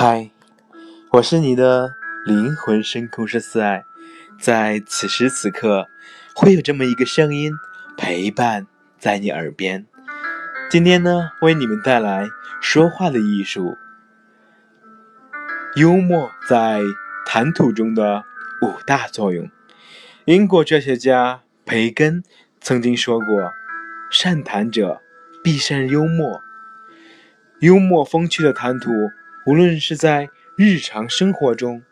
嗨，我是你的灵魂深空是四爱，在此时此刻，会有这么一个声音陪伴在你耳边。今天呢，为你们带来说话的艺术，幽默在谈吐中的五大作用。英国哲学家培根曾经说过：“善谈者必善幽默。”幽默风趣的谈吐。无论是在日常生活中，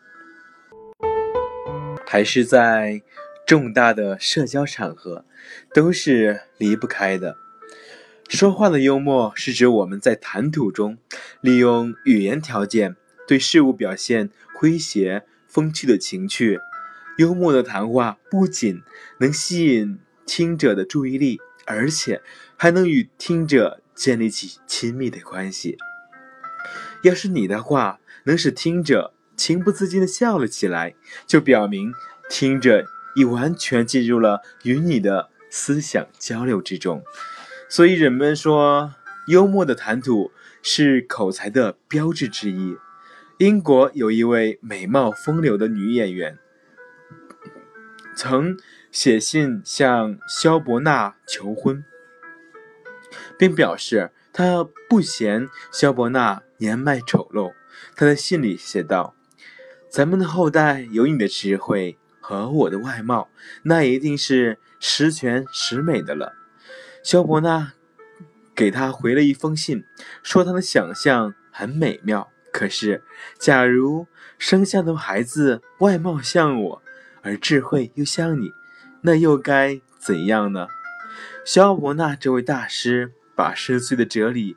还是在重大的社交场合，都是离不开的。说话的幽默是指我们在谈吐中，利用语言条件对事物表现诙谐风趣的情趣。幽默的谈话不仅能吸引听者的注意力，而且还能与听者建立起亲密的关系。要是你的话能使听者情不自禁地笑了起来，就表明听者已完全进入了与你的思想交流之中。所以人们说，幽默的谈吐是口才的标志之一。英国有一位美貌风流的女演员，曾写信向萧伯纳求婚，并表示她不嫌萧伯纳。年迈丑陋，他在信里写道：“咱们的后代有你的智慧和我的外貌，那一定是十全十美的了。”萧伯纳给他回了一封信，说他的想象很美妙。可是，假如生下的孩子外貌像我，而智慧又像你，那又该怎样呢？萧伯纳这位大师把深邃的哲理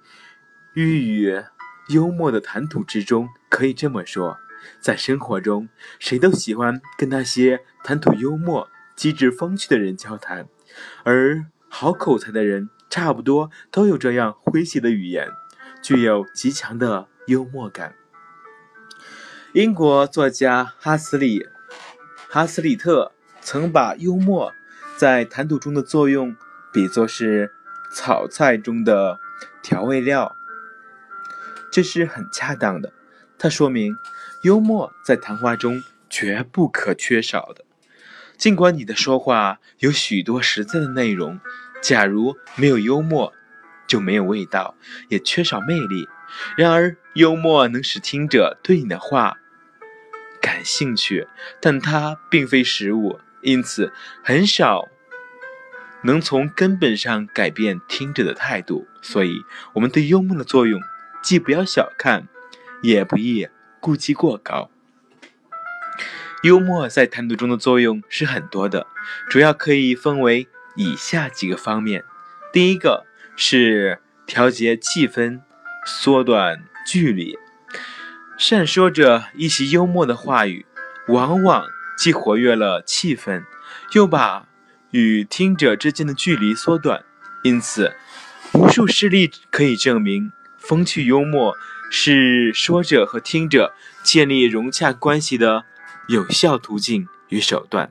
寓于。幽默的谈吐之中，可以这么说，在生活中，谁都喜欢跟那些谈吐幽默、机智风趣的人交谈，而好口才的人，差不多都有这样诙谐的语言，具有极强的幽默感。英国作家哈斯里哈斯里特曾把幽默在谈吐中的作用比作是炒菜中的调味料。这是很恰当的，它说明幽默在谈话中绝不可缺少的。尽管你的说话有许多实在的内容，假如没有幽默，就没有味道，也缺少魅力。然而，幽默能使听者对你的话感兴趣，但它并非食物，因此很少能从根本上改变听者的态度。所以，我们对幽默的作用。既不要小看，也不宜估计过高。幽默在谈吐中的作用是很多的，主要可以分为以下几个方面：第一个是调节气氛，缩短距离。善说着一些幽默的话语，往往既活跃了气氛，又把与听者之间的距离缩短。因此，无数事例可以证明。风趣幽默是说者和听者建立融洽关系的有效途径与手段。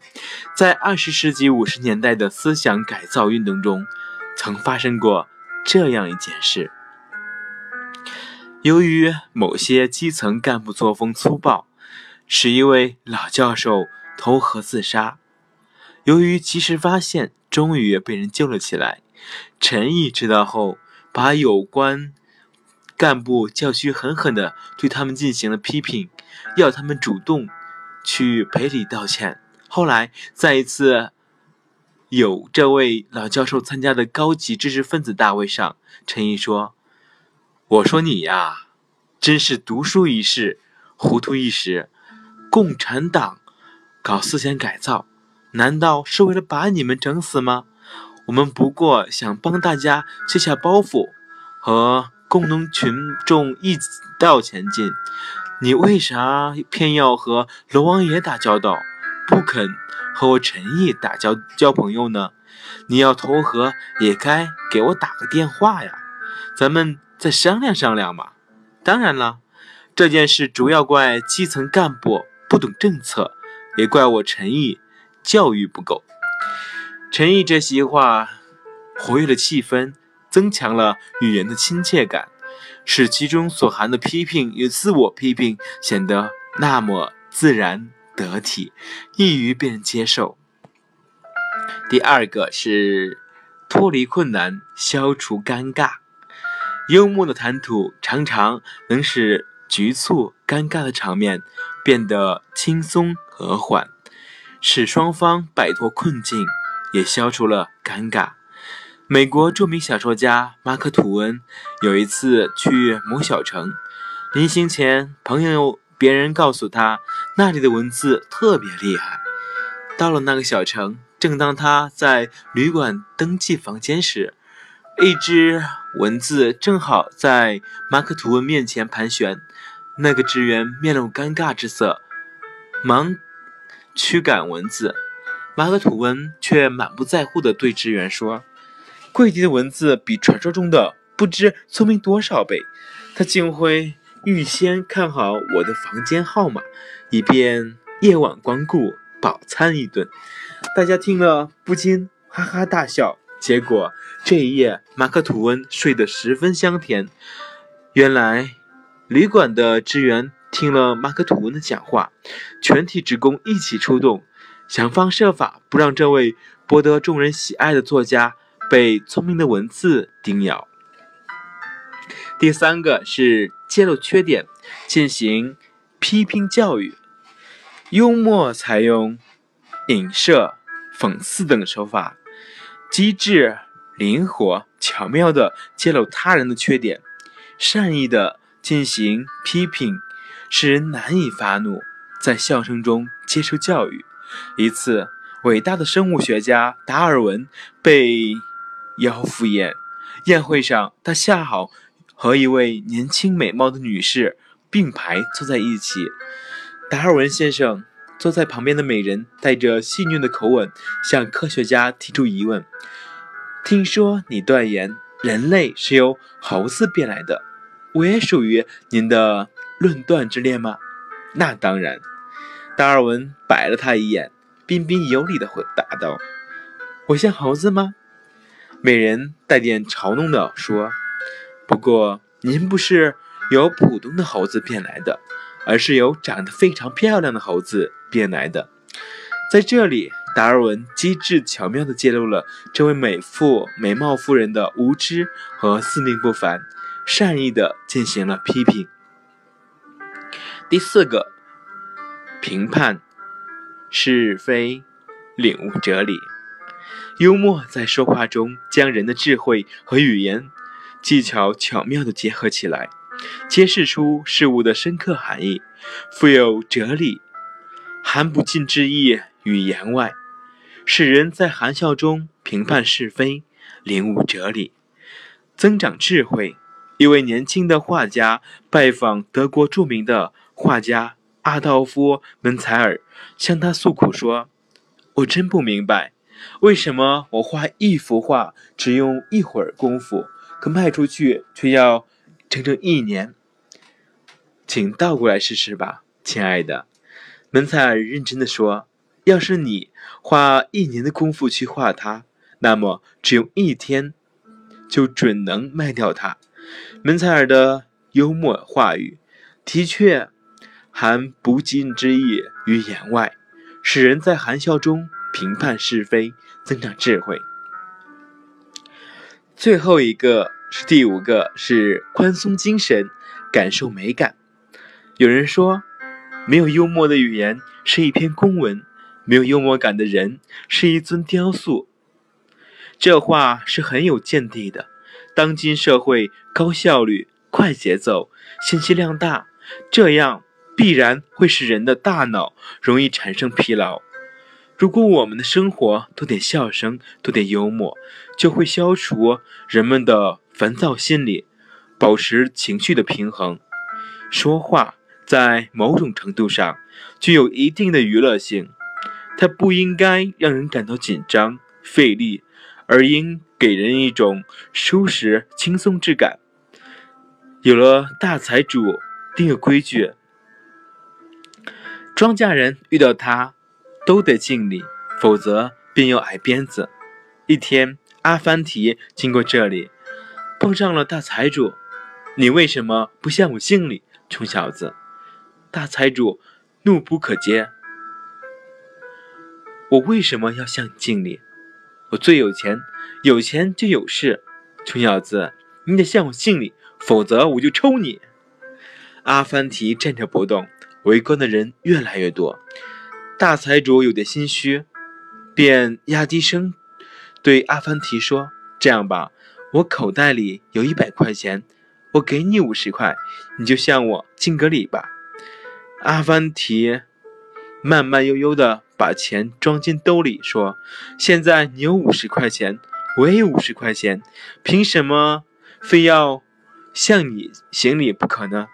在二十世纪五十年代的思想改造运动中，曾发生过这样一件事：由于某些基层干部作风粗暴，使一位老教授投河自杀。由于及时发现，终于被人救了起来。陈毅知道后，把有关。干部教区狠狠地对他们进行了批评，要他们主动去赔礼道歉。后来，在一次有这位老教授参加的高级知识分子大会上，陈毅说：“我说你呀，真是读书一世，糊涂一时。共产党搞思想改造，难道是为了把你们整死吗？我们不过想帮大家卸下包袱和。”共同群众一道前进，你为啥偏要和龙王爷打交道，不肯和我陈毅打交交朋友呢？你要投河也该给我打个电话呀，咱们再商量商量嘛。当然了，这件事主要怪基层干部不懂政策，也怪我陈毅教育不够。陈毅这席话活跃了气氛。增强了语言的亲切感，使其中所含的批评与自我批评显得那么自然得体，易于被人接受。第二个是脱离困难，消除尴尬。幽默的谈吐常常能使局促尴尬的场面变得轻松和缓，使双方摆脱困境，也消除了尴尬。美国著名小说家马克·吐温有一次去某小城，临行前，朋友别人告诉他那里的文字特别厉害。到了那个小城，正当他在旅馆登记房间时，一只蚊子正好在马克·吐温面前盘旋。那个职员面露尴尬之色，忙驱赶蚊子。马克·吐温却满不在乎地对职员说。柜底的文字比传说中的不知聪明多少倍，他竟会预先看好我的房间号码，以便夜晚光顾饱餐一顿。大家听了不禁哈哈大笑。结果这一夜，马克·吐温睡得十分香甜。原来，旅馆的职员听了马克·吐温的讲话，全体职工一起出动，想方设法不让这位博得众人喜爱的作家。被聪明的文字叮咬。第三个是揭露缺点，进行批评教育。幽默采用影射、讽刺等手法，机智、灵活、巧妙地揭露他人的缺点，善意地进行批评，使人难以发怒，在笑声中接受教育。一次，伟大的生物学家达尔文被。邀赴宴，宴会上，他恰好和一位年轻美貌的女士并排坐在一起。达尔文先生坐在旁边的美人带着戏谑的口吻向科学家提出疑问：“听说你断言人类是由猴子变来的，我也属于您的论断之列吗？”“那当然。”达尔文白了他一眼，彬彬有礼地回答道：“我像猴子吗？”美人带点嘲弄地说：“不过您不是由普通的猴子变来的，而是由长得非常漂亮的猴子变来的。”在这里，达尔文机智巧妙地揭露了这位美妇美貌夫人的无知和自命不凡，善意地进行了批评。第四个，评判是非，领悟哲理。幽默在说话中将人的智慧和语言技巧巧妙地结合起来，揭示出事物的深刻含义，富有哲理，含不尽之意于言外，使人在含笑中评判是非，领悟哲理，增长智慧。一位年轻的画家拜访德国著名的画家阿道夫·门采尔，向他诉苦说：“我真不明白。”为什么我画一幅画只用一会儿功夫，可卖出去却要整整一年？请倒过来试试吧，亲爱的。门采尔认真的说：“要是你花一年的功夫去画它，那么只用一天就准能卖掉它。”门采尔的幽默话语的确含不尽之意于言外，使人在含笑中。评判是非，增长智慧。最后一个是第五个，是宽松精神，感受美感。有人说，没有幽默的语言是一篇公文，没有幽默感的人是一尊雕塑。这话是很有见地的。当今社会高效率、快节奏、信息量大，这样必然会使人的大脑容易产生疲劳。如果我们的生活多点笑声，多点幽默，就会消除人们的烦躁心理，保持情绪的平衡。说话在某种程度上具有一定的娱乐性，它不应该让人感到紧张费力，而应给人一种舒适轻松之感。有了大财主定个规矩，庄稼人遇到他。都得敬礼，否则便要挨鞭子。一天，阿凡提经过这里，碰上了大财主。你为什么不向我敬礼，穷小子？大财主怒不可遏。我为什么要向你敬礼？我最有钱，有钱就有势。穷小子，你得向我敬礼，否则我就抽你。阿凡提站着不动，围观的人越来越多。大财主有点心虚，便压低声对阿凡提说：“这样吧，我口袋里有一百块钱，我给你五十块，你就向我敬个礼吧。”阿凡提慢慢悠悠地把钱装进兜里，说：“现在你有五十块钱，我也有五十块钱，凭什么非要向你行礼不可呢？”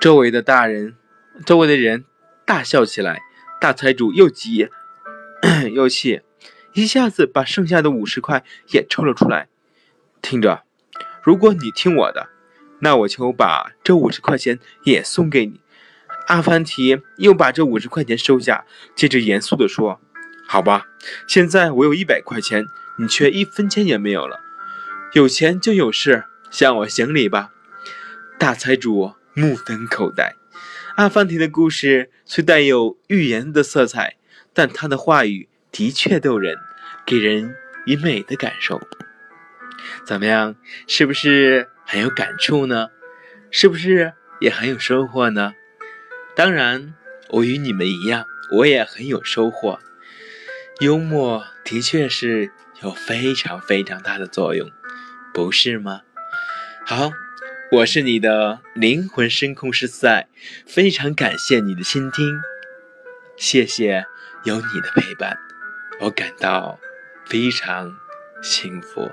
周围的大人，周围的人。大笑起来，大财主又急 又气，一下子把剩下的五十块也抽了出来。听着，如果你听我的，那我就把这五十块钱也送给你。阿凡提又把这五十块钱收下，接着严肃地说：“好吧，现在我有一百块钱，你却一分钱也没有了。有钱就有势，向我行礼吧。”大财主目瞪口呆。阿凡提的故事虽带有寓言的色彩，但他的话语的确逗人，给人以美的感受。怎么样，是不是很有感触呢？是不是也很有收获呢？当然，我与你们一样，我也很有收获。幽默的确是有非常非常大的作用，不是吗？好。我是你的灵魂声控师四爱，非常感谢你的倾听，谢谢有你的陪伴，我感到非常幸福。